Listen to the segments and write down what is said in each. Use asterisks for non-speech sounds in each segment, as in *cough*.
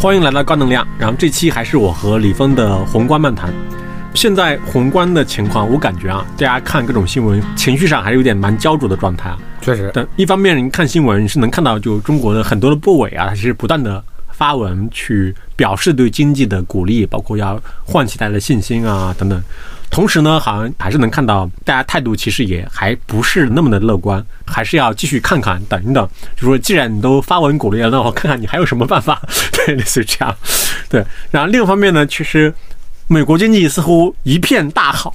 欢迎来到高能量。然后这期还是我和李峰的宏观漫谈。现在宏观的情况，我感觉啊，大家看各种新闻，情绪上还是有点蛮焦灼的状态啊。确实，但一方面，你看新闻是能看到，就中国的很多的部委啊，它其实不断的发文去表示对经济的鼓励，包括要唤起大家的信心啊等等。同时呢，好像还是能看到大家态度其实也还不是那么的乐观，还是要继续看看，等一等。就说既然你都发文鼓励了，那我看看你还有什么办法，对，类似于这样。对，然后另一方面呢，其实。美国经济似乎一片大好，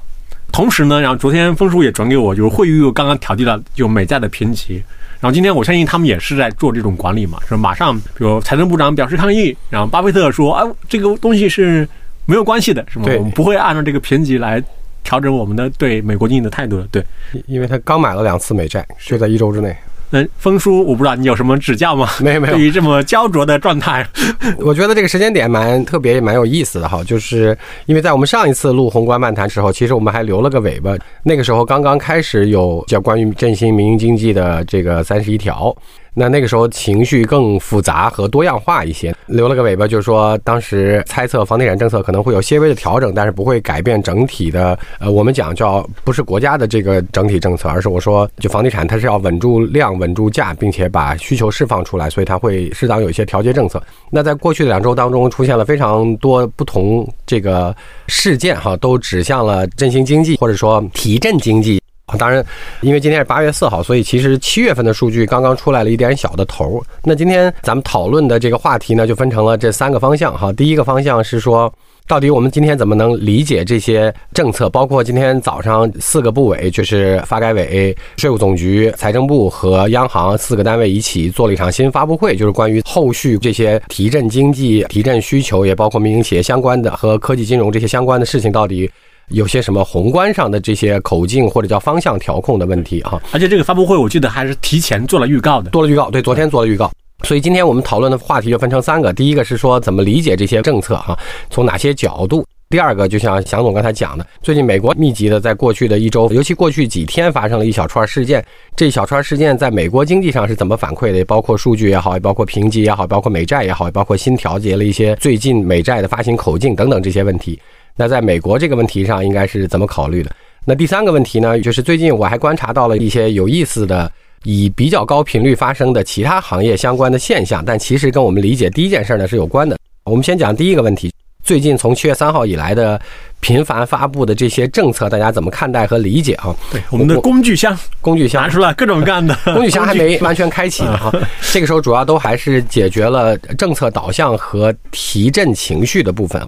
同时呢，然后昨天峰叔也转给我，就是惠誉又刚刚调低了就美债的评级，然后今天我相信他们也是在做这种管理嘛，说马上比如财政部长表示抗议，然后巴菲特说啊，这个东西是没有关系的，是吗？我们不会按照这个评级来调整我们的对美国经济的态度的，对，因为他刚买了两次美债，就在一周之内。那峰叔，我不知道你有什么指教吗？没有没有。对于这么焦灼的状态，*laughs* 我觉得这个时间点蛮特别，也蛮有意思的哈。就是因为在我们上一次录宏观漫谈时候，其实我们还留了个尾巴，那个时候刚刚开始有叫关于振兴民营经济的这个三十一条。那那个时候情绪更复杂和多样化一些，留了个尾巴，就是说当时猜测房地产政策可能会有些微的调整，但是不会改变整体的。呃，我们讲叫不是国家的这个整体政策，而是我说就房地产它是要稳住量、稳住价，并且把需求释放出来，所以它会适当有一些调节政策。那在过去的两周当中，出现了非常多不同这个事件哈，都指向了振兴经济或者说提振经济。啊当然，因为今天是八月四号，所以其实七月份的数据刚刚出来了一点小的头。那今天咱们讨论的这个话题呢，就分成了这三个方向哈。第一个方向是说，到底我们今天怎么能理解这些政策？包括今天早上四个部委，就是发改委、税务总局、财政部和央行四个单位一起做了一场新发布会，就是关于后续这些提振经济、提振需求，也包括民营企业相关的和科技金融这些相关的事情，到底。有些什么宏观上的这些口径或者叫方向调控的问题哈，而且这个发布会我记得还是提前做了预告的，做了预告，对，昨天做了预告。所以今天我们讨论的话题就分成三个，第一个是说怎么理解这些政策哈，从哪些角度；第二个就像祥总刚才讲的，最近美国密集的在过去的一周，尤其过去几天发生了一小串事件，这一小串事件在美国经济上是怎么反馈的？包括数据也好，也包括评级也好，包括美债也好，也包括新调节了一些最近美债的发行口径等等这些问题。那在美国这个问题上应该是怎么考虑的？那第三个问题呢，就是最近我还观察到了一些有意思的，以比较高频率发生的其他行业相关的现象，但其实跟我们理解第一件事呢是有关的。我们先讲第一个问题，最近从七月三号以来的频繁发布的这些政策，大家怎么看待和理解啊？对，我们的工具箱，工具箱拿出来各种各样的 *laughs* 工具箱还没完全开启呢哈。*laughs* 这个时候主要都还是解决了政策导向和提振情绪的部分。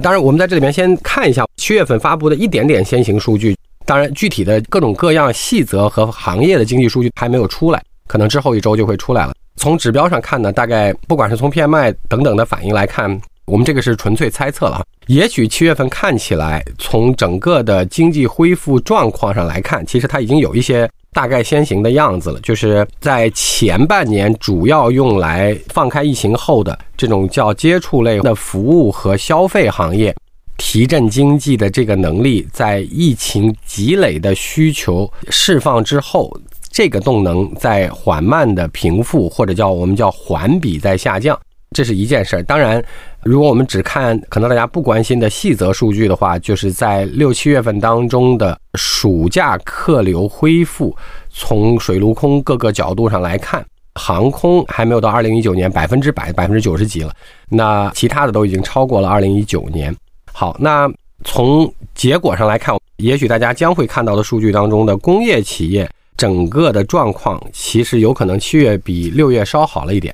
当然，我们在这里面先看一下七月份发布的一点点先行数据。当然，具体的各种各样细则和行业的经济数据还没有出来，可能之后一周就会出来了。从指标上看呢，大概不管是从 PMI 等等的反应来看，我们这个是纯粹猜测了。也许七月份看起来，从整个的经济恢复状况上来看，其实它已经有一些。大概先行的样子了，就是在前半年主要用来放开疫情后的这种叫接触类的服务和消费行业提振经济的这个能力，在疫情积累的需求释放之后，这个动能在缓慢的平复，或者叫我们叫环比在下降。这是一件事儿。当然，如果我们只看可能大家不关心的细则数据的话，就是在六七月份当中的暑假客流恢复，从水陆空各个角度上来看，航空还没有到二零一九年百分之百百分之九十几了，那其他的都已经超过了二零一九年。好，那从结果上来看，也许大家将会看到的数据当中的工业企业整个的状况，其实有可能七月比六月稍好了一点。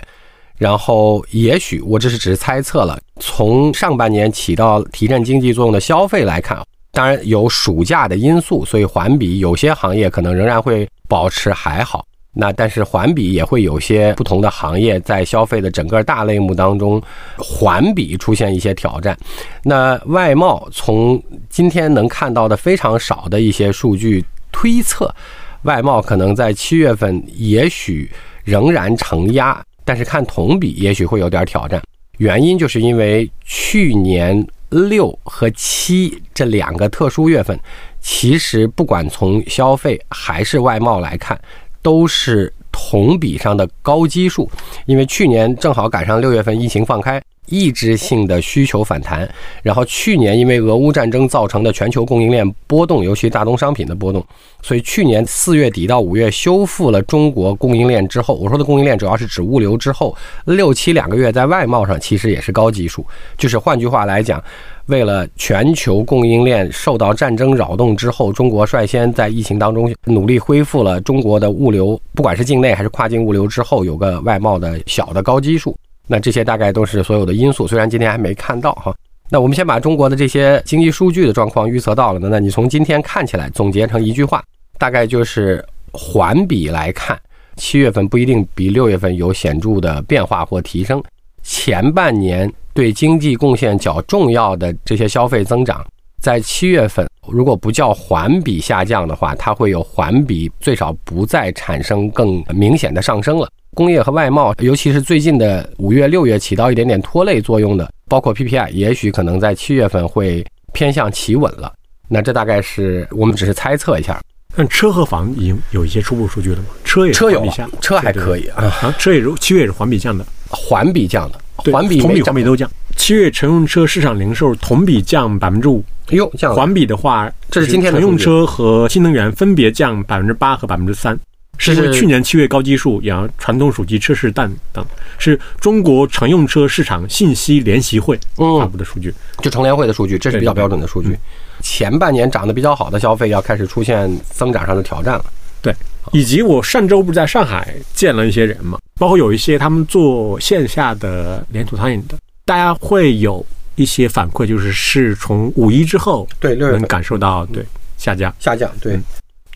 然后，也许我这是只是猜测了。从上半年起到提振经济作用的消费来看，当然有暑假的因素，所以环比有些行业可能仍然会保持还好。那但是环比也会有些不同的行业在消费的整个大类目当中，环比出现一些挑战。那外贸从今天能看到的非常少的一些数据推测，外贸可能在七月份也许仍然承压。但是看同比，也许会有点挑战。原因就是因为去年六和七这两个特殊月份，其实不管从消费还是外贸来看，都是同比上的高基数。因为去年正好赶上六月份疫情放开，抑制性的需求反弹，然后去年因为俄乌战争造成的全球供应链波动，尤其大宗商品的波动，所以去年四月底到五月修复了中国供应链之后，我说的供应链主要是指物流之后六七两个月在外贸上其实也是高基数，就是换句话来讲，为了全球供应链受到战争扰动之后，中国率先在疫情当中努力恢复了中国的物流，不管是境内还是跨境物流之后有个外贸的小的高基数。那这些大概都是所有的因素，虽然今天还没看到哈。那我们先把中国的这些经济数据的状况预测到了呢，那你从今天看起来总结成一句话，大概就是环比来看，七月份不一定比六月份有显著的变化或提升。前半年对经济贡献较重要的这些消费增长，在七月份如果不叫环比下降的话，它会有环比最少不再产生更明显的上升了。工业和外贸，尤其是最近的五月、六月起到一点点拖累作用的，包括 PPI，也许可能在七月份会偏向企稳了。那这大概是我们只是猜测一下。但车和房已经有一些初步数据了吗？车也车有，车还可以啊。啊，车也是七月也是环比降的，环比降的，环比、同比、环比都降。七月乘用车市场零售同比降百分之五，哟，降。环比的话，这是今天的乘用车和新能源分别降百分之八和百分之三。是因为去年七月高基数，然后传统手机车市淡等，是中国乘用车市场信息联席会发布的数据，就乘联会的数据，这是比较标准的数据。前半年涨得比较好的消费要开始出现增长上的挑战了。对，以及我上周不是在上海见了一些人嘛，包括有一些他们做线下的连锁餐饮的，大家会有一些反馈，就是是从五一之后，对，能感受到对下降，下降，对。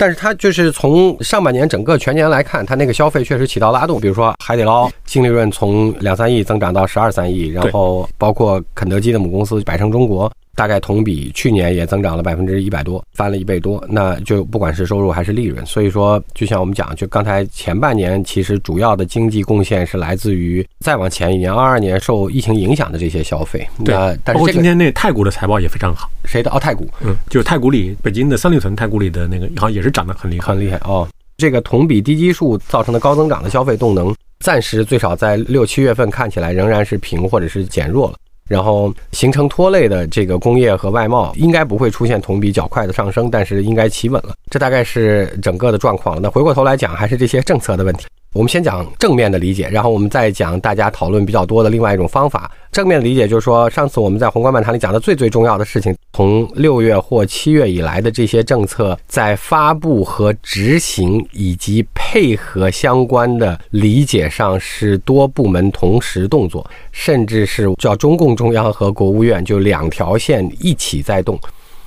但是它就是从上半年整个全年来看，它那个消费确实起到拉动。比如说海底捞净利润从两三亿增长到十二三亿，然后包括肯德基的母公司百胜中国。大概同比去年也增长了百分之一百多，翻了一倍多。那就不管是收入还是利润，所以说就像我们讲，就刚才前半年其实主要的经济贡献是来自于再往前一年二二年受疫情影响的这些消费。对，包括今天那太古的财报也非常好。谁的？哦，太古。嗯，就是太古里，北京的三里屯太古里的那个，好像也是涨得很厉害，很厉害哦。这个同比低基数造成的高增长的消费动能，暂时最少在六七月份看起来仍然是平或者是减弱了。然后形成拖累的这个工业和外贸应该不会出现同比较快的上升，但是应该企稳了。这大概是整个的状况。那回过头来讲，还是这些政策的问题。我们先讲正面的理解，然后我们再讲大家讨论比较多的另外一种方法。正面的理解就是说，上次我们在宏观漫谈里讲的最最重要的事情，从六月或七月以来的这些政策，在发布和执行以及配合相关的理解上，是多部门同时动作，甚至是叫中共中央和国务院就两条线一起在动。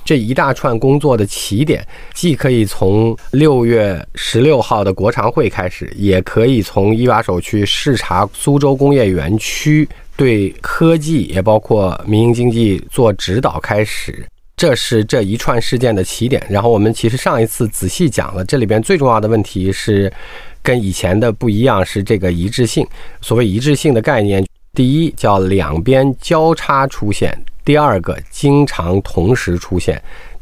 这一大串工作的起点，既可以从六月十六号的国常会开始，也可以从一把手去视察苏州工业园区，对科技也包括民营经济做指导开始。这是这一串事件的起点。然后我们其实上一次仔细讲了，这里边最重要的问题是跟以前的不一样，是这个一致性。所谓一致性的概念，第一叫两边交叉出现。第二个，经常同时出现；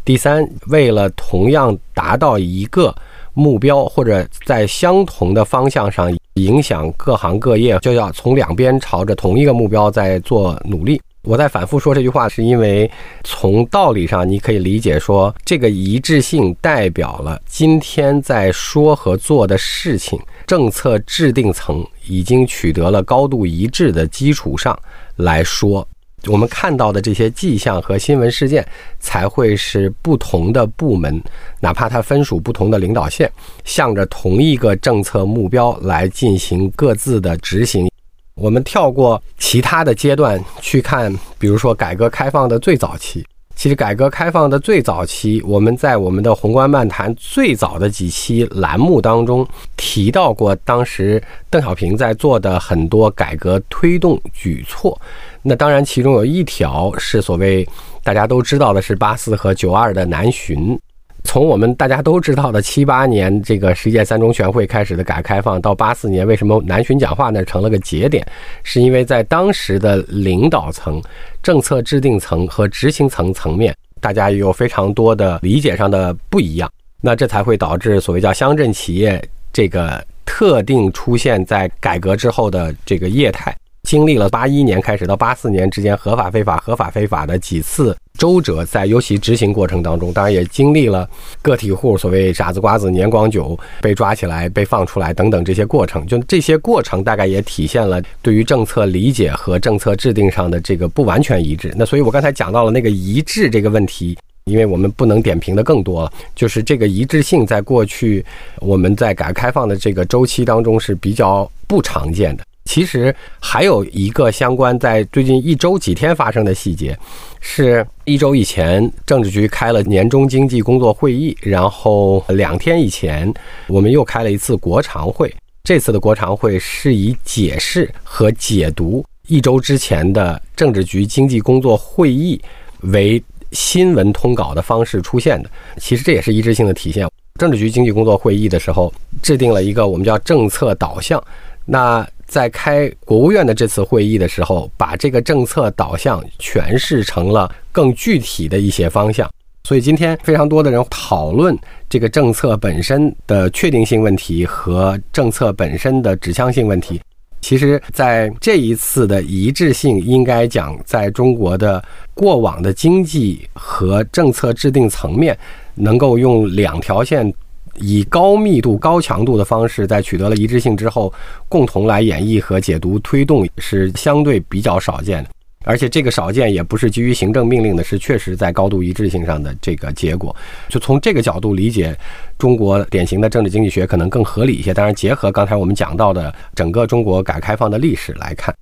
第三，为了同样达到一个目标，或者在相同的方向上影响各行各业，就要从两边朝着同一个目标在做努力。我在反复说这句话，是因为从道理上你可以理解说，这个一致性代表了今天在说和做的事情，政策制定层已经取得了高度一致的基础上来说。我们看到的这些迹象和新闻事件，才会是不同的部门，哪怕它分属不同的领导线，向着同一个政策目标来进行各自的执行。我们跳过其他的阶段去看，比如说改革开放的最早期。其实，改革开放的最早期，我们在我们的宏观漫谈最早的几期栏目当中提到过，当时邓小平在做的很多改革推动举措。那当然，其中有一条是所谓大家都知道的，是八四和九二的南巡。从我们大家都知道的七八年这个十届三中全会开始的改革开放，到八四年为什么南巡讲话呢成了个节点，是因为在当时的领导层、政策制定层和执行层层面，大家有非常多的理解上的不一样。那这才会导致所谓叫乡镇企业这个特定出现在改革之后的这个业态。经历了八一年开始到八四年之间合法非法合法非法的几次周折，在尤其执行过程当中，当然也经历了个体户所谓傻子瓜子年光久被抓起来被放出来等等这些过程，就这些过程大概也体现了对于政策理解和政策制定上的这个不完全一致。那所以我刚才讲到了那个一致这个问题。因为我们不能点评的更多了，就是这个一致性，在过去我们在改革开放的这个周期当中是比较不常见的。其实还有一个相关在最近一周几天发生的细节，是一周以前政治局开了年终经济工作会议，然后两天以前我们又开了一次国常会。这次的国常会是以解释和解读一周之前的政治局经济工作会议为。新闻通稿的方式出现的，其实这也是一致性的体现。政治局经济工作会议的时候，制定了一个我们叫政策导向。那在开国务院的这次会议的时候，把这个政策导向诠释成了更具体的一些方向。所以今天非常多的人讨论这个政策本身的确定性问题和政策本身的指向性问题。其实，在这一次的一致性，应该讲，在中国的过往的经济和政策制定层面，能够用两条线以高密度、高强度的方式，在取得了一致性之后，共同来演绎和解读、推动，是相对比较少见的。而且这个少见也不是基于行政命令的，是确实在高度一致性上的这个结果。就从这个角度理解，中国典型的政治经济学可能更合理一些。当然，结合刚才我们讲到的整个中国改革开放的历史来看，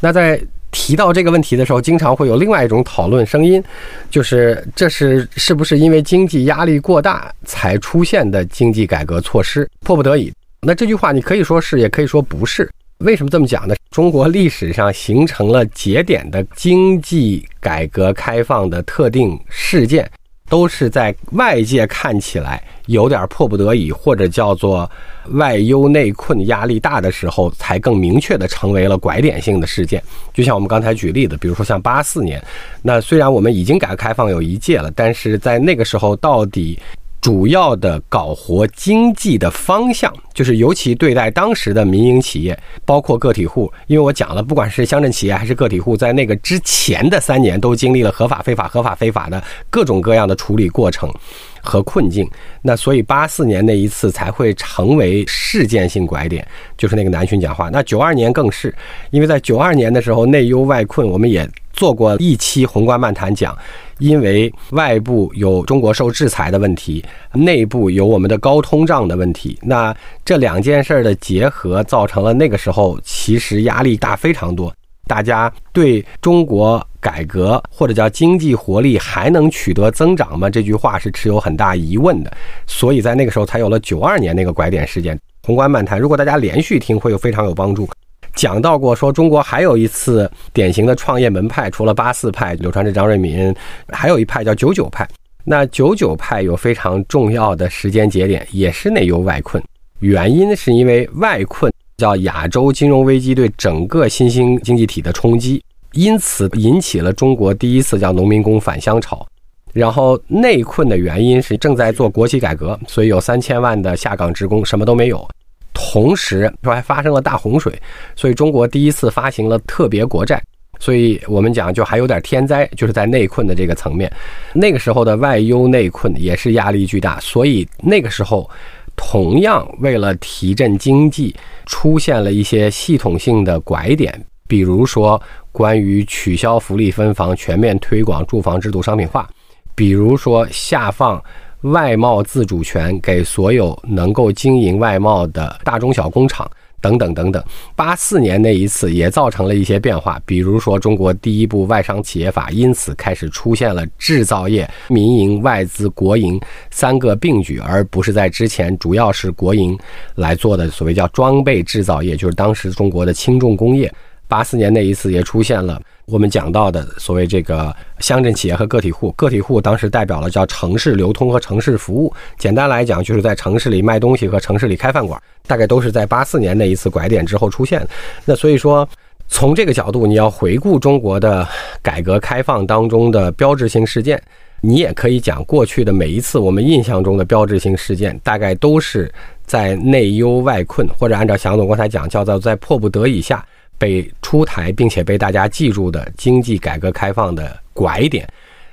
那在提到这个问题的时候，经常会有另外一种讨论声音，就是这是是不是因为经济压力过大才出现的经济改革措施，迫不得已？那这句话你可以说是，也可以说不是。为什么这么讲呢？中国历史上形成了节点的经济改革开放的特定事件，都是在外界看起来有点迫不得已，或者叫做外忧内困、压力大的时候，才更明确的成为了拐点性的事件。就像我们刚才举例子，比如说像八四年，那虽然我们已经改革开放有一届了，但是在那个时候到底。主要的搞活经济的方向，就是尤其对待当时的民营企业，包括个体户。因为我讲了，不管是乡镇企业还是个体户，在那个之前的三年，都经历了合法、非法、合法、非法的各种各样的处理过程和困境。那所以八四年那一次才会成为事件性拐点，就是那个南巡讲话。那九二年更是，因为在九二年的时候内忧外困，我们也做过一期宏观漫谈讲。因为外部有中国受制裁的问题，内部有我们的高通胀的问题，那这两件事儿的结合，造成了那个时候其实压力大非常多，大家对中国改革或者叫经济活力还能取得增长吗？这句话是持有很大疑问的，所以在那个时候才有了九二年那个拐点事件。宏观漫谈，如果大家连续听，会有非常有帮助。讲到过，说中国还有一次典型的创业门派，除了八四派、柳传志、张瑞敏，还有一派叫九九派。那九九派有非常重要的时间节点，也是内忧外困。原因是因为外困叫亚洲金融危机对整个新兴经济体的冲击，因此引起了中国第一次叫农民工返乡潮。然后内困的原因是正在做国企改革，所以有三千万的下岗职工什么都没有。同时说还发生了大洪水，所以中国第一次发行了特别国债，所以我们讲就还有点天灾，就是在内困的这个层面。那个时候的外忧内困也是压力巨大，所以那个时候同样为了提振经济，出现了一些系统性的拐点，比如说关于取消福利分房、全面推广住房制度商品化，比如说下放。外贸自主权给所有能够经营外贸的大中小工厂等等等等。八四年那一次也造成了一些变化，比如说中国第一部外商企业法因此开始出现了制造业、民营、外资、国营三个并举，而不是在之前主要是国营来做的所谓叫装备制造业，就是当时中国的轻重工业。八四年那一次也出现了。我们讲到的所谓这个乡镇企业和个体户，个体户当时代表了叫城市流通和城市服务。简单来讲，就是在城市里卖东西和城市里开饭馆，大概都是在八四年那一次拐点之后出现。那所以说，从这个角度，你要回顾中国的改革开放当中的标志性事件，你也可以讲过去的每一次我们印象中的标志性事件，大概都是在内忧外困，或者按照祥总刚才讲，叫做在迫不得已下。被出台并且被大家记住的经济改革开放的拐点。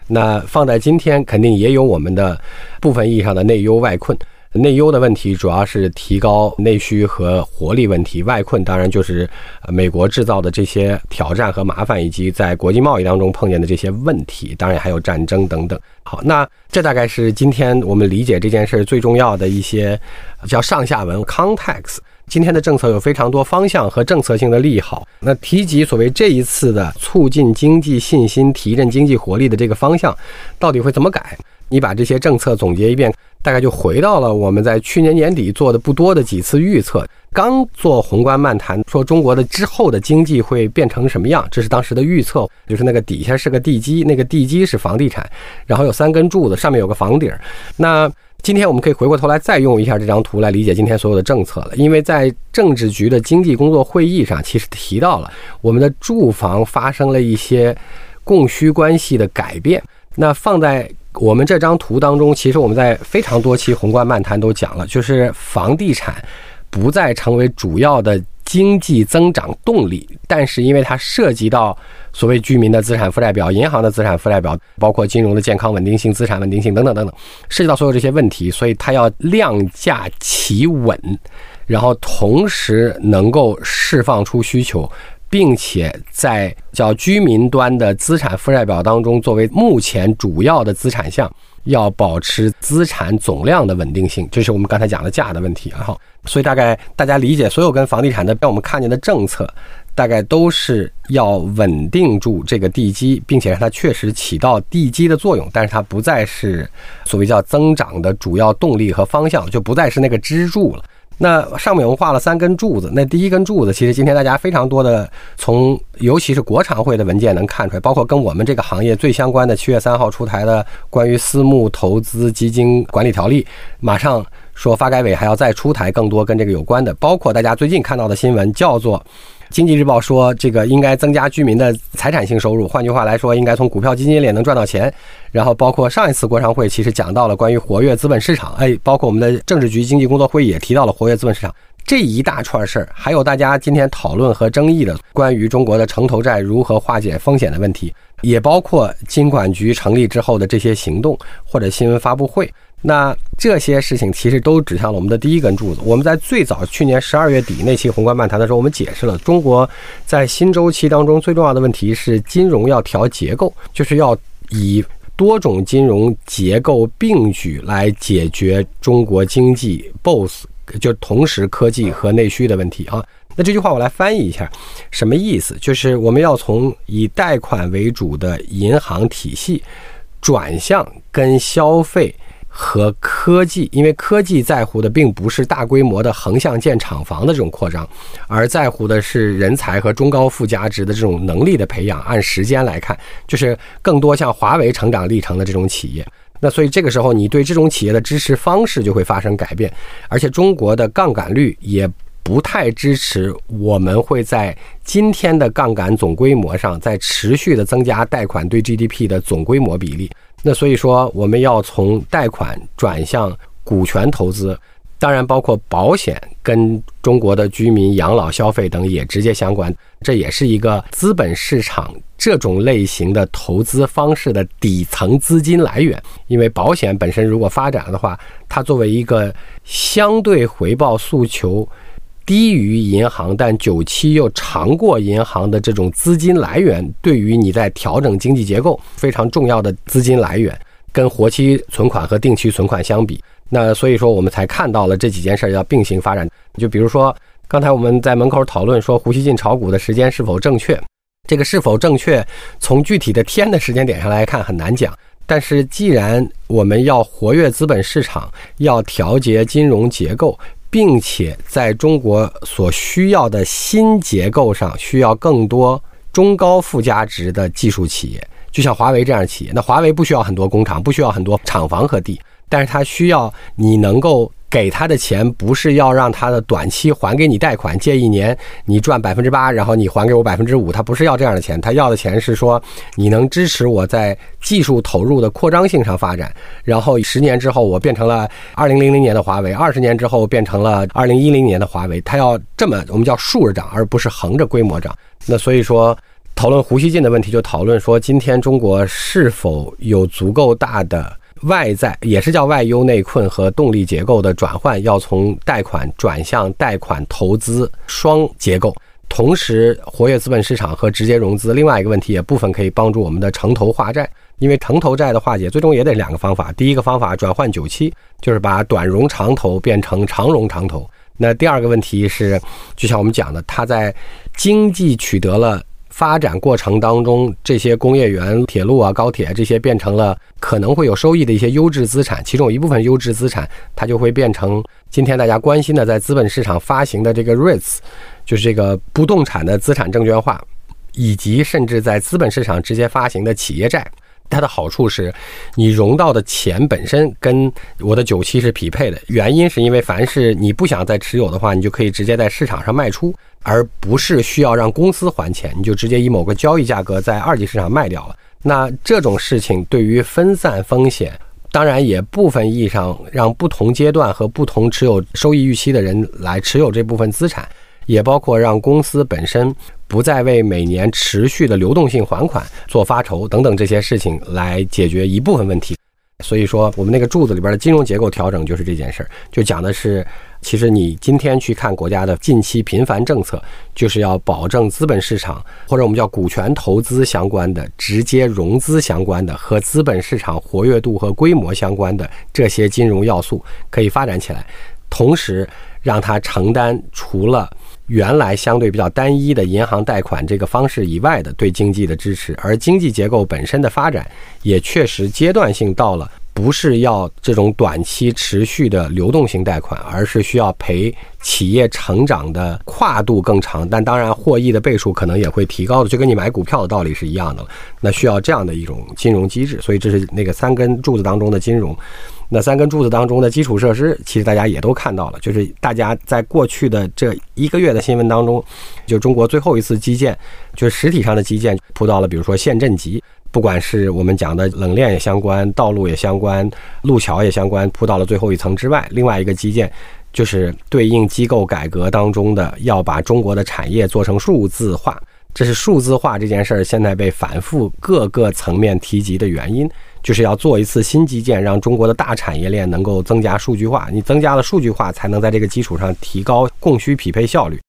那放在今天，肯定也有我们的部分意义上的内忧外困。内忧的问题主要是提高内需和活力问题，外困当然就是美国制造的这些挑战和麻烦，以及在国际贸易当中碰见的这些问题，当然还有战争等等。好，那这大概是今天我们理解这件事儿最重要的一些叫上下文 context。今天的政策有非常多方向和政策性的利好。那提及所谓这一次的促进经济信心、提振经济活力的这个方向，到底会怎么改？你把这些政策总结一遍，大概就回到了我们在去年年底做的不多的几次预测。刚做宏观漫谈，说中国的之后的经济会变成什么样，这是当时的预测，就是那个底下是个地基，那个地基是房地产，然后有三根柱子，上面有个房顶。那今天我们可以回过头来再用一下这张图来理解今天所有的政策了，因为在政治局的经济工作会议上，其实提到了我们的住房发生了一些供需关系的改变。那放在我们这张图当中，其实我们在非常多期宏观漫谈都讲了，就是房地产不再成为主要的。经济增长动力，但是因为它涉及到所谓居民的资产负债表、银行的资产负债表，包括金融的健康稳定性、资产稳定性等等等等，涉及到所有这些问题，所以它要量价企稳，然后同时能够释放出需求，并且在叫居民端的资产负债表当中作为目前主要的资产项。要保持资产总量的稳定性，这是我们刚才讲的价的问题啊。好，所以大概大家理解，所有跟房地产的让我们看见的政策，大概都是要稳定住这个地基，并且让它确实起到地基的作用，但是它不再是所谓叫增长的主要动力和方向，就不再是那个支柱了。那上面我们画了三根柱子，那第一根柱子其实今天大家非常多的从尤其是国常会的文件能看出来，包括跟我们这个行业最相关的七月三号出台的关于私募投资基金管理条例，马上说发改委还要再出台更多跟这个有关的，包括大家最近看到的新闻叫做。经济日报说，这个应该增加居民的财产性收入。换句话来说，应该从股票基金里能赚到钱。然后，包括上一次国常会其实讲到了关于活跃资本市场，哎，包括我们的政治局经济工作会议也提到了活跃资本市场这一大串事儿。还有大家今天讨论和争议的关于中国的城投债如何化解风险的问题，也包括金管局成立之后的这些行动或者新闻发布会。那这些事情其实都指向了我们的第一根柱子。我们在最早去年十二月底那期宏观漫谈的时候，我们解释了中国在新周期当中最重要的问题是金融要调结构，就是要以多种金融结构并举来解决中国经济 both 就同时科技和内需的问题啊。那这句话我来翻译一下，什么意思？就是我们要从以贷款为主的银行体系转向跟消费。和科技，因为科技在乎的并不是大规模的横向建厂房的这种扩张，而在乎的是人才和中高附加值的这种能力的培养。按时间来看，就是更多像华为成长历程的这种企业。那所以这个时候，你对这种企业的支持方式就会发生改变，而且中国的杠杆率也不太支持我们会在今天的杠杆总规模上再持续的增加贷款对 GDP 的总规模比例。那所以说，我们要从贷款转向股权投资，当然包括保险跟中国的居民养老消费等也直接相关。这也是一个资本市场这种类型的投资方式的底层资金来源。因为保险本身如果发展了的话，它作为一个相对回报诉求。低于银行，但久期又长过银行的这种资金来源，对于你在调整经济结构非常重要的资金来源，跟活期存款和定期存款相比，那所以说我们才看到了这几件事要并行发展。就比如说，刚才我们在门口讨论说胡锡进炒股的时间是否正确，这个是否正确，从具体的天的时间点上来看很难讲。但是既然我们要活跃资本市场，要调节金融结构。并且在中国所需要的新结构上，需要更多中高附加值的技术企业，就像华为这样的企业。那华为不需要很多工厂，不需要很多厂房和地，但是它需要你能够给他的钱不是要让他的短期还给你贷款，借一年你赚百分之八，然后你还给我百分之五，他不是要这样的钱，他要的钱是说你能支持我在技术投入的扩张性上发展，然后十年之后我变成了二零零零年的华为，二十年之后变成了二零一零年的华为，他要这么我们叫竖着涨，而不是横着规模涨。那所以说。讨论胡锡进的问题，就讨论说，今天中国是否有足够大的外在，也是叫外忧内困和动力结构的转换，要从贷款转向贷款投资双结构，同时活跃资本市场和直接融资。另外一个问题，也部分可以帮助我们的城投化债，因为城投债的化解，最终也得两个方法。第一个方法转换久期，就是把短融长投变成长融长投。那第二个问题是，就像我们讲的，它在经济取得了。发展过程当中，这些工业园、铁路啊、高铁这些变成了可能会有收益的一些优质资产，其中一部分优质资产，它就会变成今天大家关心的在资本市场发行的这个 REITs，就是这个不动产的资产证券化，以及甚至在资本市场直接发行的企业债。它的好处是，你融到的钱本身跟我的久期是匹配的。原因是因为凡是你不想再持有的话，你就可以直接在市场上卖出，而不是需要让公司还钱，你就直接以某个交易价格在二级市场卖掉了。那这种事情对于分散风险，当然也部分意义上让不同阶段和不同持有收益预期的人来持有这部分资产，也包括让公司本身。不再为每年持续的流动性还款做发愁等等这些事情来解决一部分问题，所以说我们那个柱子里边的金融结构调整就是这件事儿，就讲的是，其实你今天去看国家的近期频繁政策，就是要保证资本市场或者我们叫股权投资相关的、直接融资相关的和资本市场活跃度和规模相关的这些金融要素可以发展起来，同时让它承担除了。原来相对比较单一的银行贷款这个方式以外的对经济的支持，而经济结构本身的发展也确实阶段性到了，不是要这种短期持续的流动性贷款，而是需要陪企业成长的跨度更长，但当然获益的倍数可能也会提高的，就跟你买股票的道理是一样的。那需要这样的一种金融机制，所以这是那个三根柱子当中的金融。那三根柱子当中的基础设施，其实大家也都看到了，就是大家在过去的这一个月的新闻当中，就中国最后一次基建，就是实体上的基建铺到了，比如说县镇级，不管是我们讲的冷链也相关，道路也相关，路桥也相关，铺到了最后一层之外。另外一个基建，就是对应机构改革当中的要把中国的产业做成数字化，这是数字化这件事儿现在被反复各个层面提及的原因。就是要做一次新基建，让中国的大产业链能够增加数据化。你增加了数据化，才能在这个基础上提高供需匹配效率。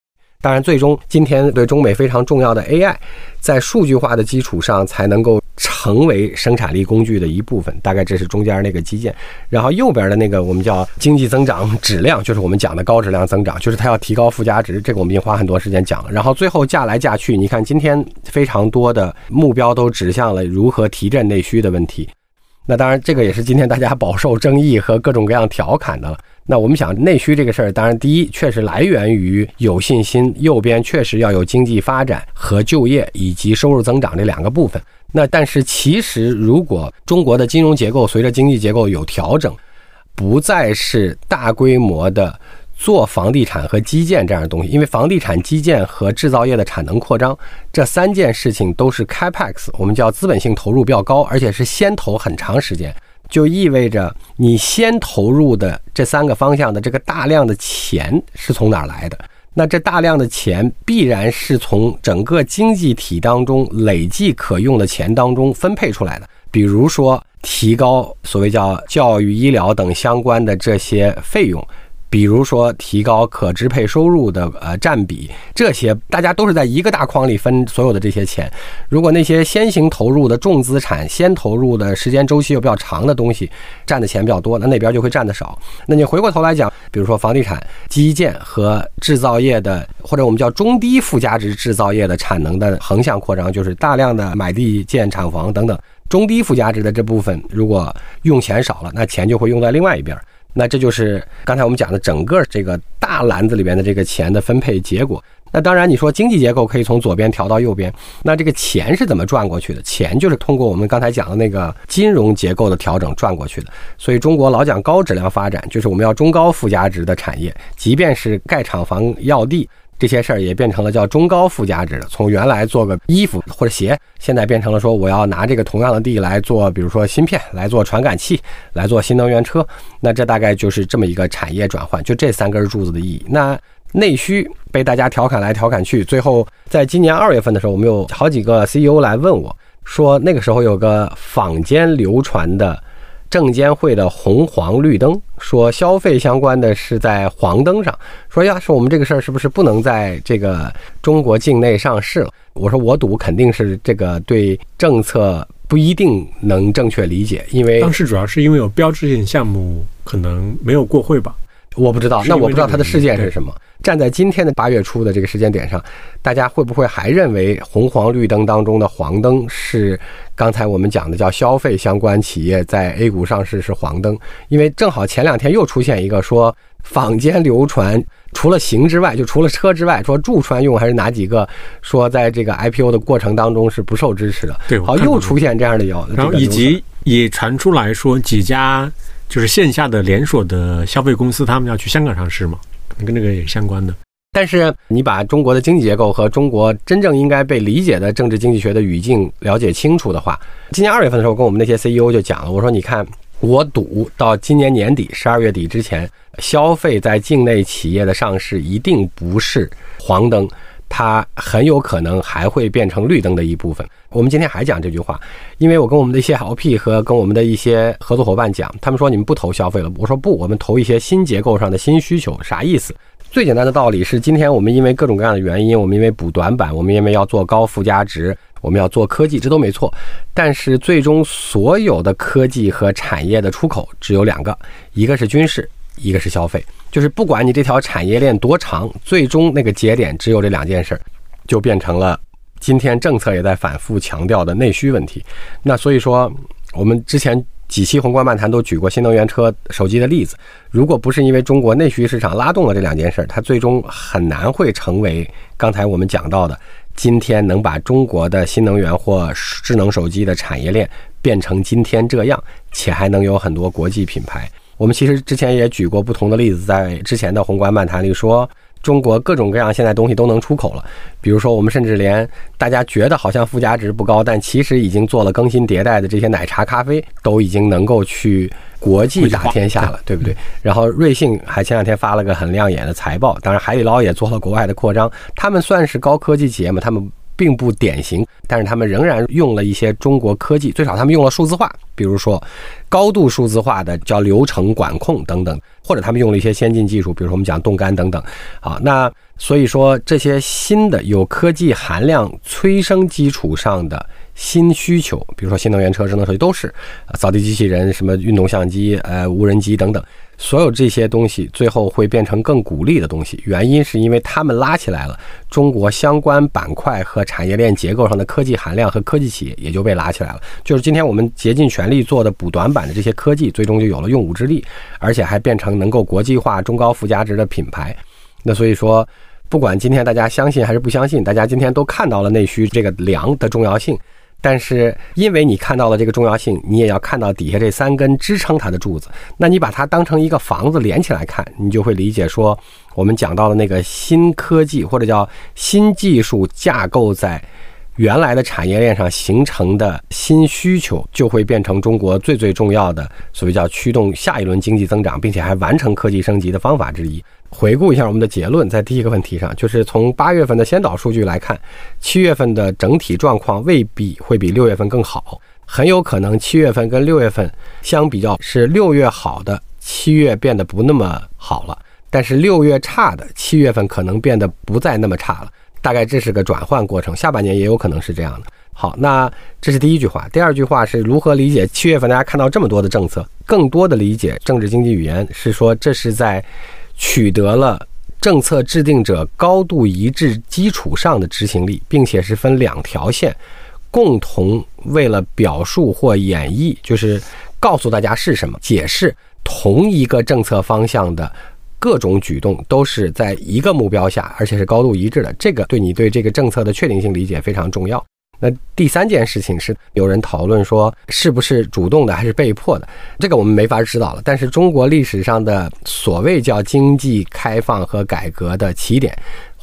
当然，最终今天对中美非常重要的 AI，在数据化的基础上才能够成为生产力工具的一部分。大概这是中间那个基建。然后右边的那个我们叫经济增长质量，就是我们讲的高质量增长，就是它要提高附加值。这个我们已经花很多时间讲了。然后最后嫁来嫁去，你看今天非常多的目标都指向了如何提振内需的问题。那当然，这个也是今天大家饱受争议和各种各样调侃的了。那我们想，内需这个事儿，当然第一确实来源于有信心，右边确实要有经济发展和就业以及收入增长这两个部分。那但是其实，如果中国的金融结构随着经济结构有调整，不再是大规模的。做房地产和基建这样的东西，因为房地产、基建和制造业的产能扩张这三件事情都是 capex，我们叫资本性投入比较高，而且是先投很长时间，就意味着你先投入的这三个方向的这个大量的钱是从哪儿来的？那这大量的钱必然是从整个经济体当中累计可用的钱当中分配出来的，比如说提高所谓叫教育、医疗等相关的这些费用。比如说，提高可支配收入的呃占比，这些大家都是在一个大框里分所有的这些钱。如果那些先行投入的重资产、先投入的时间周期又比较长的东西占的钱比较多，那那边就会占的少。那你回过头来讲，比如说房地产、基建和制造业的，或者我们叫中低附加值制造业的产能的横向扩张，就是大量的买地建厂房等等，中低附加值的这部分，如果用钱少了，那钱就会用在另外一边。那这就是刚才我们讲的整个这个大篮子里边的这个钱的分配结果。那当然，你说经济结构可以从左边调到右边，那这个钱是怎么转过去的？钱就是通过我们刚才讲的那个金融结构的调整转过去的。所以中国老讲高质量发展，就是我们要中高附加值的产业，即便是盖厂房要地。这些事儿也变成了叫中高附加值的，从原来做个衣服或者鞋，现在变成了说我要拿这个同样的地来做，比如说芯片，来做传感器，来做新能源车。那这大概就是这么一个产业转换，就这三根柱子的意义。那内需被大家调侃来调侃去，最后在今年二月份的时候，我们有好几个 CEO 来问我说，那个时候有个坊间流传的。证监会的红黄绿灯说消费相关的是在黄灯上，说呀，说我们这个事儿是不是不能在这个中国境内上市了？我说我赌肯定是这个对政策不一定能正确理解，因为当时主要是因为有标志性项目可能没有过会吧。我不知道，那我不知道它的事件是什么。站在今天的八月初的这个时间点上，大家会不会还认为红黄绿灯当中的黄灯是刚才我们讲的叫消费相关企业在 A 股上市是黄灯？因为正好前两天又出现一个说坊间流传，除了行之外，就除了车之外，说驻川用还是哪几个说在这个 IPO 的过程当中是不受支持的？对，好，又出现这样的有，然后以及也传出来说几家。就是线下的连锁的消费公司，他们要去香港上市嘛，可能跟这个也相关的。但是你把中国的经济结构和中国真正应该被理解的政治经济学的语境了解清楚的话，今年二月份的时候，跟我们那些 CEO 就讲了，我说你看，我赌到今年年底十二月底之前，消费在境内企业的上市一定不是黄灯。它很有可能还会变成绿灯的一部分。我们今天还讲这句话，因为我跟我们的一些 LP 和跟我们的一些合作伙伴讲，他们说你们不投消费了，我说不，我们投一些新结构上的新需求。啥意思？最简单的道理是，今天我们因为各种各样的原因，我们因为补短板，我们因为要做高附加值，我们要做科技，这都没错。但是最终所有的科技和产业的出口只有两个，一个是军事，一个是消费。就是不管你这条产业链多长，最终那个节点只有这两件事儿，就变成了今天政策也在反复强调的内需问题。那所以说，我们之前几期宏观漫谈都举过新能源车、手机的例子。如果不是因为中国内需市场拉动了这两件事儿，它最终很难会成为刚才我们讲到的今天能把中国的新能源或智能手机的产业链变成今天这样，且还能有很多国际品牌。我们其实之前也举过不同的例子，在之前的宏观漫谈里说，中国各种各样现在东西都能出口了。比如说，我们甚至连大家觉得好像附加值不高，但其实已经做了更新迭代的这些奶茶、咖啡，都已经能够去国际打天下了，对不对？然后瑞幸还前两天发了个很亮眼的财报，当然海底捞也做了国外的扩张，他们算是高科技企业嘛？他们。并不典型，但是他们仍然用了一些中国科技，最少他们用了数字化，比如说高度数字化的叫流程管控等等，或者他们用了一些先进技术，比如说我们讲冻干等等。啊，那所以说这些新的有科技含量催生基础上的新需求，比如说新能源车、智能手机都是，扫地机器人、什么运动相机、呃无人机等等。所有这些东西最后会变成更鼓励的东西，原因是因为他们拉起来了中国相关板块和产业链结构上的科技含量和科技企业也就被拉起来了。就是今天我们竭尽全力做的补短板的这些科技，最终就有了用武之地，而且还变成能够国际化、中高附加值的品牌。那所以说，不管今天大家相信还是不相信，大家今天都看到了内需这个粮的重要性。但是，因为你看到了这个重要性，你也要看到底下这三根支撑它的柱子。那你把它当成一个房子连起来看，你就会理解说，我们讲到的那个新科技或者叫新技术架构在原来的产业链上形成的新需求，就会变成中国最最重要的所谓叫驱动下一轮经济增长，并且还完成科技升级的方法之一。回顾一下我们的结论，在第一个问题上，就是从八月份的先导数据来看，七月份的整体状况未必会比六月份更好，很有可能七月份跟六月份相比较是六月好的，七月变得不那么好了，但是六月差的，七月份可能变得不再那么差了，大概这是个转换过程，下半年也有可能是这样的。好，那这是第一句话，第二句话是如何理解七月份大家看到这么多的政策，更多的理解政治经济语言是说这是在。取得了政策制定者高度一致基础上的执行力，并且是分两条线，共同为了表述或演绎，就是告诉大家是什么，解释同一个政策方向的各种举动都是在一个目标下，而且是高度一致的，这个对你对这个政策的确定性理解非常重要。那第三件事情是有人讨论说是不是主动的还是被迫的，这个我们没法知道了。但是中国历史上的所谓叫经济开放和改革的起点。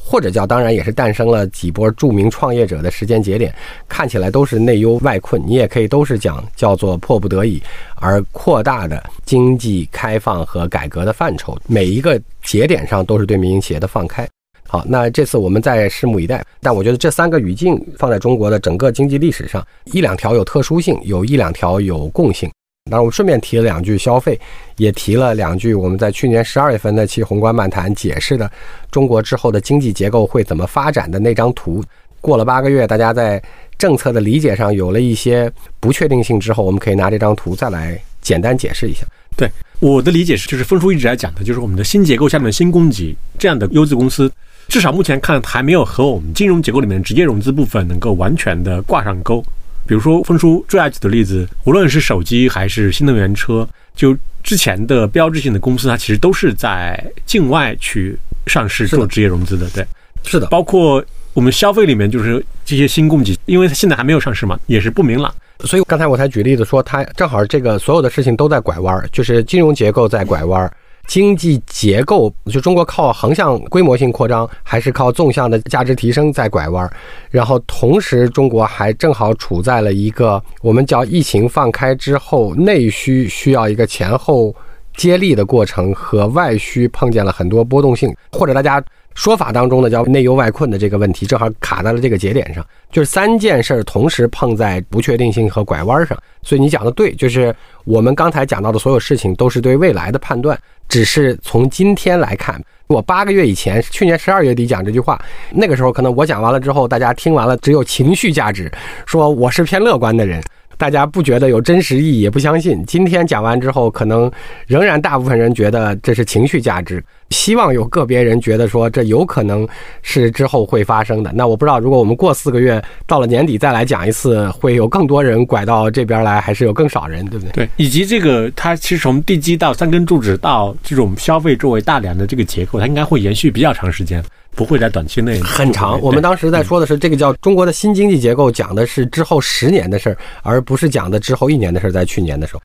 或者叫，当然也是诞生了几波著名创业者的时间节点，看起来都是内忧外困。你也可以都是讲叫做迫不得已而扩大的经济开放和改革的范畴，每一个节点上都是对民营企业的放开。好，那这次我们再拭目以待。但我觉得这三个语境放在中国的整个经济历史上，一两条有特殊性，有一两条有共性。当然，我们顺便提了两句消费，也提了两句我们在去年十二月份那期宏观漫谈解释的中国之后的经济结构会怎么发展的那张图。过了八个月，大家在政策的理解上有了一些不确定性之后，我们可以拿这张图再来简单解释一下。对我的理解是，就是分叔一直在讲的，就是我们的新结构下面的新供给这样的优质公司，至少目前看还没有和我们金融结构里面直接融资部分能够完全的挂上钩。比如说，分叔最爱举的例子，无论是手机还是新能源车，就之前的标志性的公司，它其实都是在境外去上市做职业融资的。对，是的。包括我们消费里面，就是这些新供给，因为它现在还没有上市嘛，也是不明朗。所以刚才我才举例子说，它正好这个所有的事情都在拐弯儿，就是金融结构在拐弯儿。经济结构就中国靠横向规模性扩张，还是靠纵向的价值提升在拐弯儿？然后同时，中国还正好处在了一个我们叫疫情放开之后，内需需要一个前后接力的过程，和外需碰见了很多波动性，或者大家。说法当中呢叫内忧外困的这个问题，正好卡在了这个节点上，就是三件事儿同时碰在不确定性和拐弯上。所以你讲的对，就是我们刚才讲到的所有事情都是对未来的判断，只是从今天来看。我八个月以前，去年十二月底讲这句话，那个时候可能我讲完了之后，大家听完了只有情绪价值，说我是偏乐观的人。大家不觉得有真实意义，也不相信。今天讲完之后，可能仍然大部分人觉得这是情绪价值。希望有个别人觉得说这有可能是之后会发生的。那我不知道，如果我们过四个月到了年底再来讲一次，会有更多人拐到这边来，还是有更少人，对不对？对，以及这个它其实从地基到三根柱子到这种消费作为大梁的这个结构，它应该会延续比较长时间。不会在短期内很长。我们当时在说的是这个叫中国的新经济结构，讲的是之后十年的事儿，而不是讲的之后一年的事儿。在去年的时候，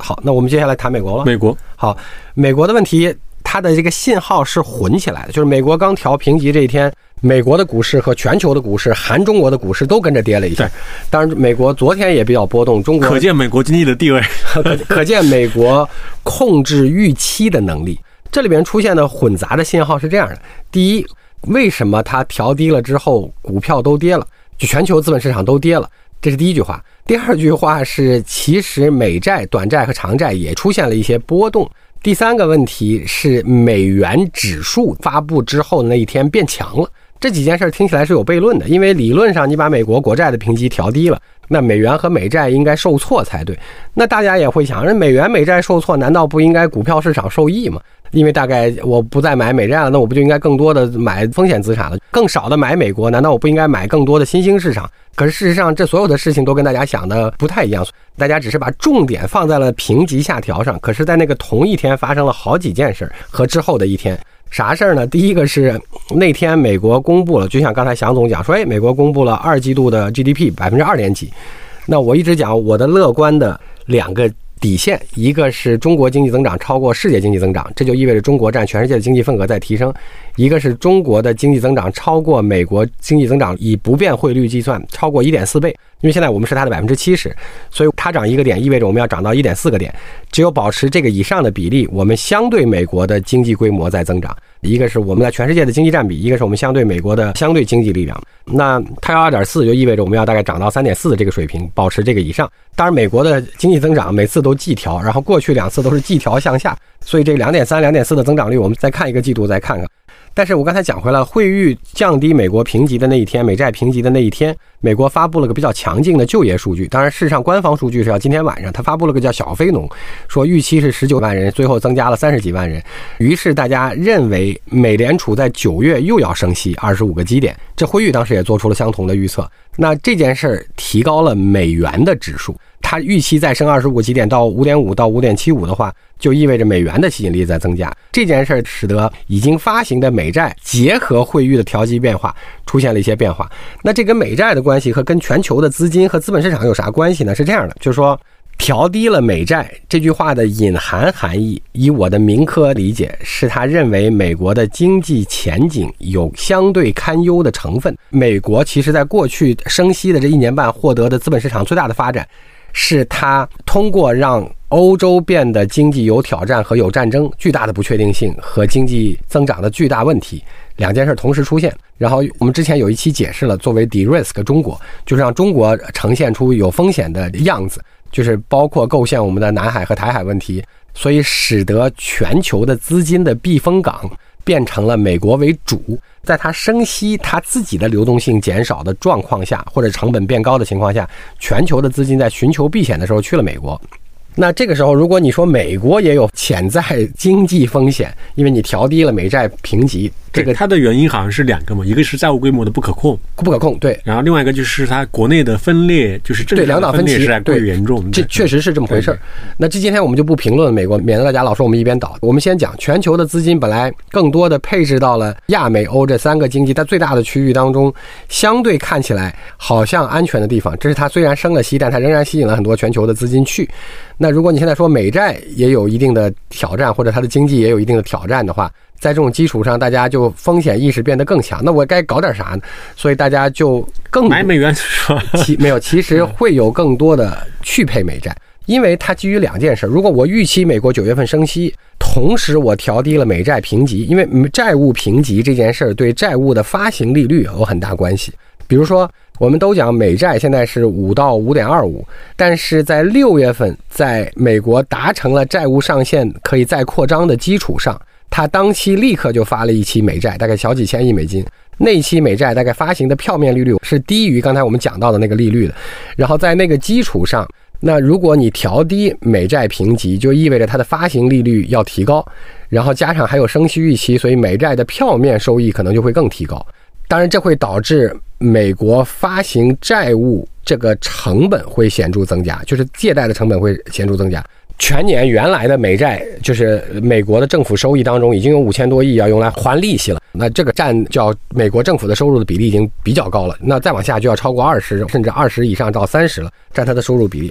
好，那我们接下来谈美国了。美国好，美国的问题，它的这个信号是混起来的，就是美国刚调评级这一天，美国的股市和全球的股市，含中国的股市都跟着跌了一下。当然，美国昨天也比较波动。中国可见美国经济的地位，*laughs* 可见美国控制预期的能力。这里边出现的混杂的信号是这样的：第一。为什么它调低了之后，股票都跌了？就全球资本市场都跌了，这是第一句话。第二句话是，其实美债、短债和长债也出现了一些波动。第三个问题是，美元指数发布之后那一天变强了。这几件事听起来是有悖论的，因为理论上你把美国国债的评级调低了，那美元和美债应该受挫才对。那大家也会想，那美元美债受挫，难道不应该股票市场受益吗？因为大概我不再买美债了，那我不就应该更多的买风险资产了，更少的买美国？难道我不应该买更多的新兴市场？可是事实上，这所有的事情都跟大家想的不太一样。大家只是把重点放在了评级下调上，可是，在那个同一天发生了好几件事儿和之后的一天，啥事儿呢？第一个是那天美国公布了，就像刚才祥总讲说，哎，美国公布了二季度的 GDP 百分之二点几。那我一直讲我的乐观的两个。底线，一个是中国经济增长超过世界经济增长，这就意味着中国占全世界的经济份额在提升；一个是中国的经济增长超过美国经济增长，以不变汇率计算超过一点四倍。因为现在我们是它的百分之七十，所以它涨一个点意味着我们要涨到一点四个点。只有保持这个以上的比例，我们相对美国的经济规模在增长。一个是我们在全世界的经济占比，一个是我们相对美国的相对经济力量。那它要二点四，就意味着我们要大概涨到三点四的这个水平，保持这个以上。当然，美国的经济增长每次都都季调，然后过去两次都是季调向下，所以这两点三、两点四的增长率，我们再看一个季度再看看。但是我刚才讲回来，惠誉降低美国评级的那一天，美债评级的那一天，美国发布了个比较强劲的就业数据。当然，事实上官方数据是要今天晚上，他发布了个叫小非农，说预期是十九万人，最后增加了三十几万人。于是大家认为美联储在九月又要升息二十五个基点，这惠誉当时也做出了相同的预测。那这件事儿提高了美元的指数。它预期再升二十五个基点到五点五到五点七五的话，就意味着美元的吸引力在增加。这件事儿使得已经发行的美债结合汇率的调机变化出现了一些变化。那这跟美债的关系和跟全球的资金和资本市场有啥关系呢？是这样的，就是说。调低了美债这句话的隐含含义，以我的民科理解，是他认为美国的经济前景有相对堪忧的成分。美国其实在过去升息的这一年半获得的资本市场最大的发展，是他通过让欧洲变得经济有挑战和有战争、巨大的不确定性和经济增长的巨大问题两件事同时出现。然后我们之前有一期解释了，作为 de-risk 中国，就是让中国呈现出有风险的样子。就是包括构建我们的南海和台海问题，所以使得全球的资金的避风港变成了美国为主。在它升息、它自己的流动性减少的状况下，或者成本变高的情况下，全球的资金在寻求避险的时候去了美国。那这个时候，如果你说美国也有潜在经济风险，因为你调低了美债评级。这个它的原因好像是两个嘛，一个是债务规模的不可控，不可控，对。然后另外一个就是它国内的分裂，就是对两党分歧是过于严重。这确实是这么回事儿。那这今天我们就不评论美国，免得大家老说我们一边倒。我们先讲全球的资金本来更多的配置到了亚美欧这三个经济它最大的区域当中，相对看起来好像安全的地方。这是它虽然升了息，但它仍然吸引了很多全球的资金去。那如果你现在说美债也有一定的挑战，或者它的经济也有一定的挑战的话，在这种基础上，大家就风险意识变得更强。那我该搞点啥呢？所以大家就更买美元 *laughs* 是吧？其没有，其实会有更多的去配美债，因为它基于两件事。如果我预期美国九月份升息，同时我调低了美债评级，因为债务评级这件事儿对债务的发行利率有很大关系。比如说，我们都讲美债现在是五到五点二五，但是在六月份，在美国达成了债务上限可以再扩张的基础上。它当期立刻就发了一期美债，大概小几千亿美金。那期美债大概发行的票面利率是低于刚才我们讲到的那个利率的。然后在那个基础上，那如果你调低美债评级，就意味着它的发行利率要提高。然后加上还有升息预期，所以美债的票面收益可能就会更提高。当然，这会导致美国发行债务这个成本会显著增加，就是借贷的成本会显著增加。全年原来的美债就是美国的政府收益当中已经有五千多亿要用来还利息了，那这个占叫美国政府的收入的比例已经比较高了，那再往下就要超过二十，甚至二十以上到三十了，占它的收入比例。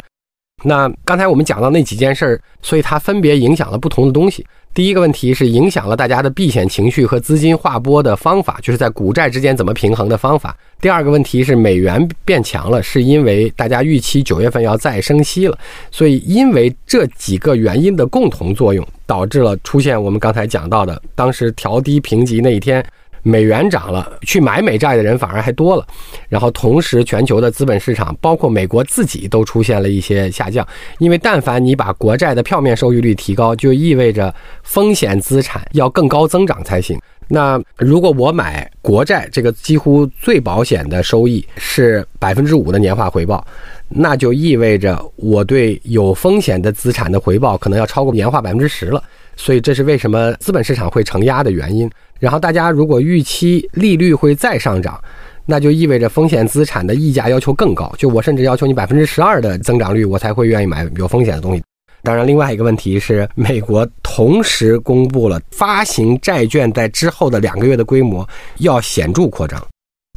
那刚才我们讲到那几件事儿，所以它分别影响了不同的东西。第一个问题是影响了大家的避险情绪和资金划拨的方法，就是在股债之间怎么平衡的方法。第二个问题是美元变强了，是因为大家预期九月份要再升息了，所以因为这几个原因的共同作用，导致了出现我们刚才讲到的，当时调低评级那一天。美元涨了，去买美债的人反而还多了，然后同时全球的资本市场，包括美国自己都出现了一些下降。因为但凡你把国债的票面收益率提高，就意味着风险资产要更高增长才行。那如果我买国债，这个几乎最保险的收益是百分之五的年化回报，那就意味着我对有风险的资产的回报可能要超过年化百分之十了。所以这是为什么资本市场会承压的原因。然后大家如果预期利率会再上涨，那就意味着风险资产的溢价要求更高。就我甚至要求你百分之十二的增长率，我才会愿意买有风险的东西。当然，另外一个问题是，美国同时公布了发行债券在之后的两个月的规模要显著扩张，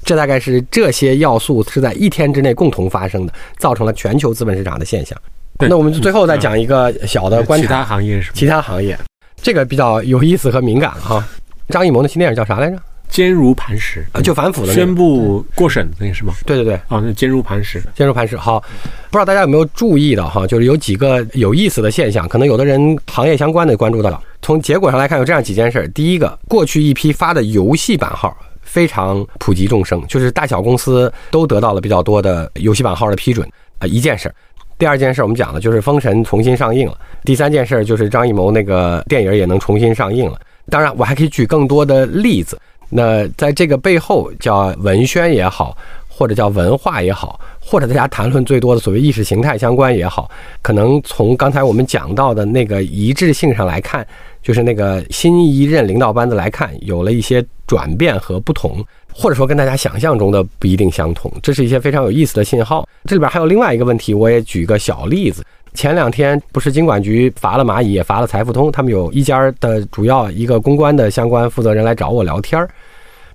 这大概是这些要素是在一天之内共同发生的，造成了全球资本市场的现象。那我们最后再讲一个小的观察，其他行业是其他行业，这个比较有意思和敏感哈。张艺谋的新电影叫啥来着？坚如磐石啊，就反腐的宣布过审那个是吗？对对对，啊，那坚如磐石，坚如磐石。好，不知道大家有没有注意到哈，就是有几个有意思的现象，可能有的人行业相关的关注到了。从结果上来看，有这样几件事：第一个，过去一批发的游戏版号非常普及众生，就是大小公司都得到了比较多的游戏版号的批准啊，一件事。第二件事我们讲的就是《封神》重新上映了。第三件事就是张艺谋那个电影也能重新上映了。当然，我还可以举更多的例子。那在这个背后，叫文宣也好，或者叫文化也好，或者大家谈论最多的所谓意识形态相关也好，可能从刚才我们讲到的那个一致性上来看，就是那个新一任领导班子来看，有了一些转变和不同，或者说跟大家想象中的不一定相同，这是一些非常有意思的信号。这里边还有另外一个问题，我也举个小例子。前两天不是金管局罚了蚂蚁，也罚了财付通，他们有一家的主要一个公关的相关负责人来找我聊天儿，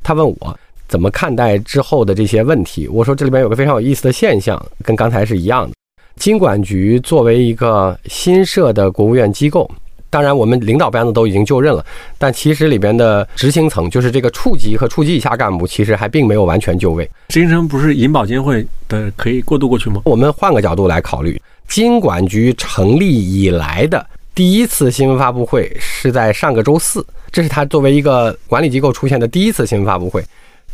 他问我怎么看待之后的这些问题。我说这里边有个非常有意思的现象，跟刚才是一样的。金管局作为一个新设的国务院机构，当然我们领导班子都已经就任了，但其实里边的执行层，就是这个处级和处级以下干部，其实还并没有完全就位。执行层不是银保监会的可以过渡过去吗？我们换个角度来考虑。金管局成立以来的第一次新闻发布会是在上个周四，这是他作为一个管理机构出现的第一次新闻发布会。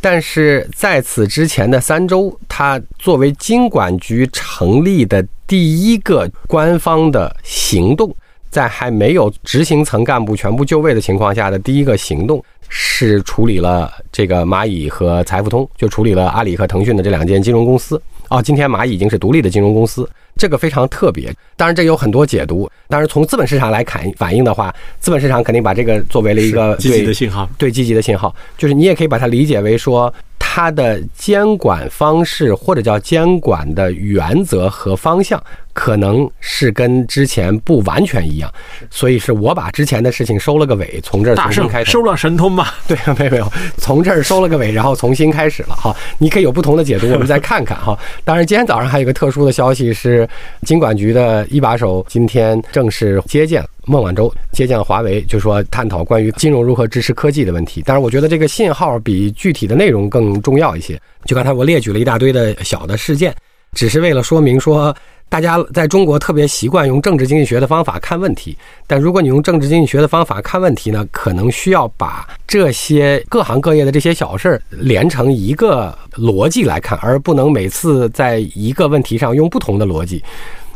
但是在此之前的三周，他作为金管局成立的第一个官方的行动，在还没有执行层干部全部就位的情况下的第一个行动，是处理了这个蚂蚁和财付通，就处理了阿里和腾讯的这两间金融公司。哦，今天蚂蚁已经是独立的金融公司。这个非常特别，当然这有很多解读。当然从资本市场来看反映的话，资本市场肯定把这个作为了一个积极的信号，对积极的信号，就是你也可以把它理解为说。它的监管方式或者叫监管的原则和方向，可能是跟之前不完全一样，所以是我把之前的事情收了个尾，从这儿大圣开始，收了神通吧？*laughs* 对，没有没有，从这儿收了个尾，然后重新开始了哈。你可以有不同的解读，我们再看看哈。*laughs* 当然，今天早上还有一个特殊的消息是，金管局的一把手今天正式接见。孟晚舟接见了华为，就说探讨关于金融如何支持科技的问题。但是，我觉得这个信号比具体的内容更重要一些。就刚才我列举了一大堆的小的事件，只是为了说明说，大家在中国特别习惯用政治经济学的方法看问题。但如果你用政治经济学的方法看问题呢，可能需要把这些各行各业的这些小事儿连成一个逻辑来看，而不能每次在一个问题上用不同的逻辑。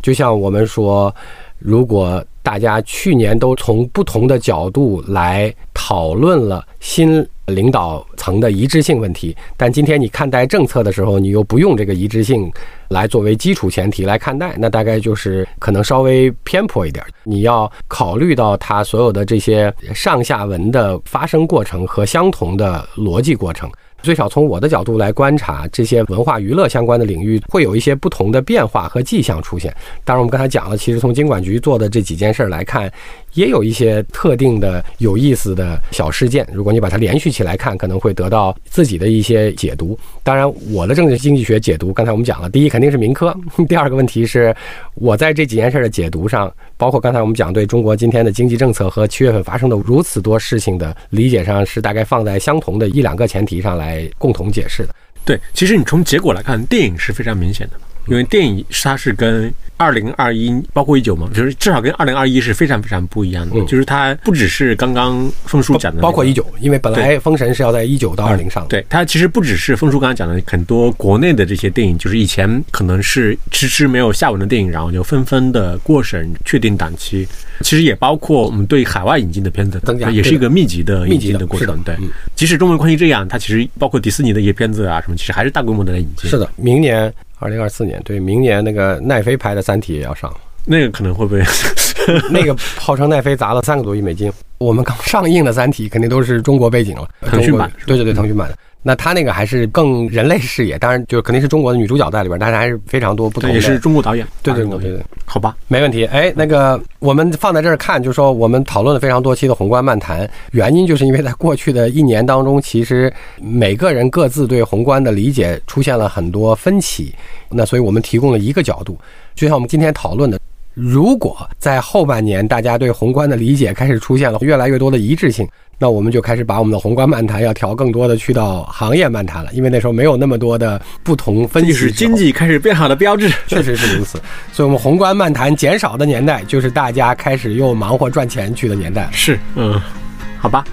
就像我们说，如果大家去年都从不同的角度来讨论了新领导层的一致性问题，但今天你看待政策的时候，你又不用这个一致性来作为基础前提来看待，那大概就是可能稍微偏颇一点。你要考虑到它所有的这些上下文的发生过程和相同的逻辑过程。最少从我的角度来观察，这些文化娱乐相关的领域会有一些不同的变化和迹象出现。当然，我们刚才讲了，其实从经管局做的这几件事来看。也有一些特定的有意思的小事件，如果你把它连续起来看，可能会得到自己的一些解读。当然，我的政治经济学解读，刚才我们讲了，第一肯定是民科，*laughs* 第二个问题是我在这几件事的解读上，包括刚才我们讲对中国今天的经济政策和七月份发生的如此多事情的理解上，是大概放在相同的一两个前提上来共同解释的。对，其实你从结果来看，电影是非常明显的，因为电影它是跟。二零二一包括一九嘛，就是至少跟二零二一是非常非常不一样的。就是它不只是刚刚峰叔讲的，包括一九，因为本来封神是要在一九到二零上。对，它其实不只是峰叔刚刚讲的很多国内的这些电影，就是以前可能是迟迟没有下文的电影，然后就纷纷的过审确定档期。其实也包括我们对海外引进的片子增加，也是一个密集的密集的过程。对，即使中美关系这样，它其实包括迪士尼的一些片子啊什么，其实还是大规模的在引进。是的，明年。二零二四年，对，明年那个奈飞拍的《三体》也要上，那个可能会被？*laughs* 那个号称奈飞砸了三个多亿美金。我们刚上映的《三体》肯定都是中国背景了，腾讯版。对对对，腾讯版的。那他那个还是更人类视野，当然就肯定是中国的女主角在里边，但是还是非常多不同的。也是中国导演。对对对对，好吧，没问题。哎，那个我们放在这儿看，就是说我们讨论了非常多期的宏观漫谈，原因就是因为在过去的一年当中，其实每个人各自对宏观的理解出现了很多分歧。那所以我们提供了一个角度，就像我们今天讨论的，如果在后半年大家对宏观的理解开始出现了越来越多的一致性。那我们就开始把我们的宏观漫谈要调更多的去到行业漫谈了，因为那时候没有那么多的不同分析。是经济开始变好的标志，确实是如此。所以，我们宏观漫谈减少的年代，就是大家开始又忙活赚钱去的年代。是，嗯，好吧。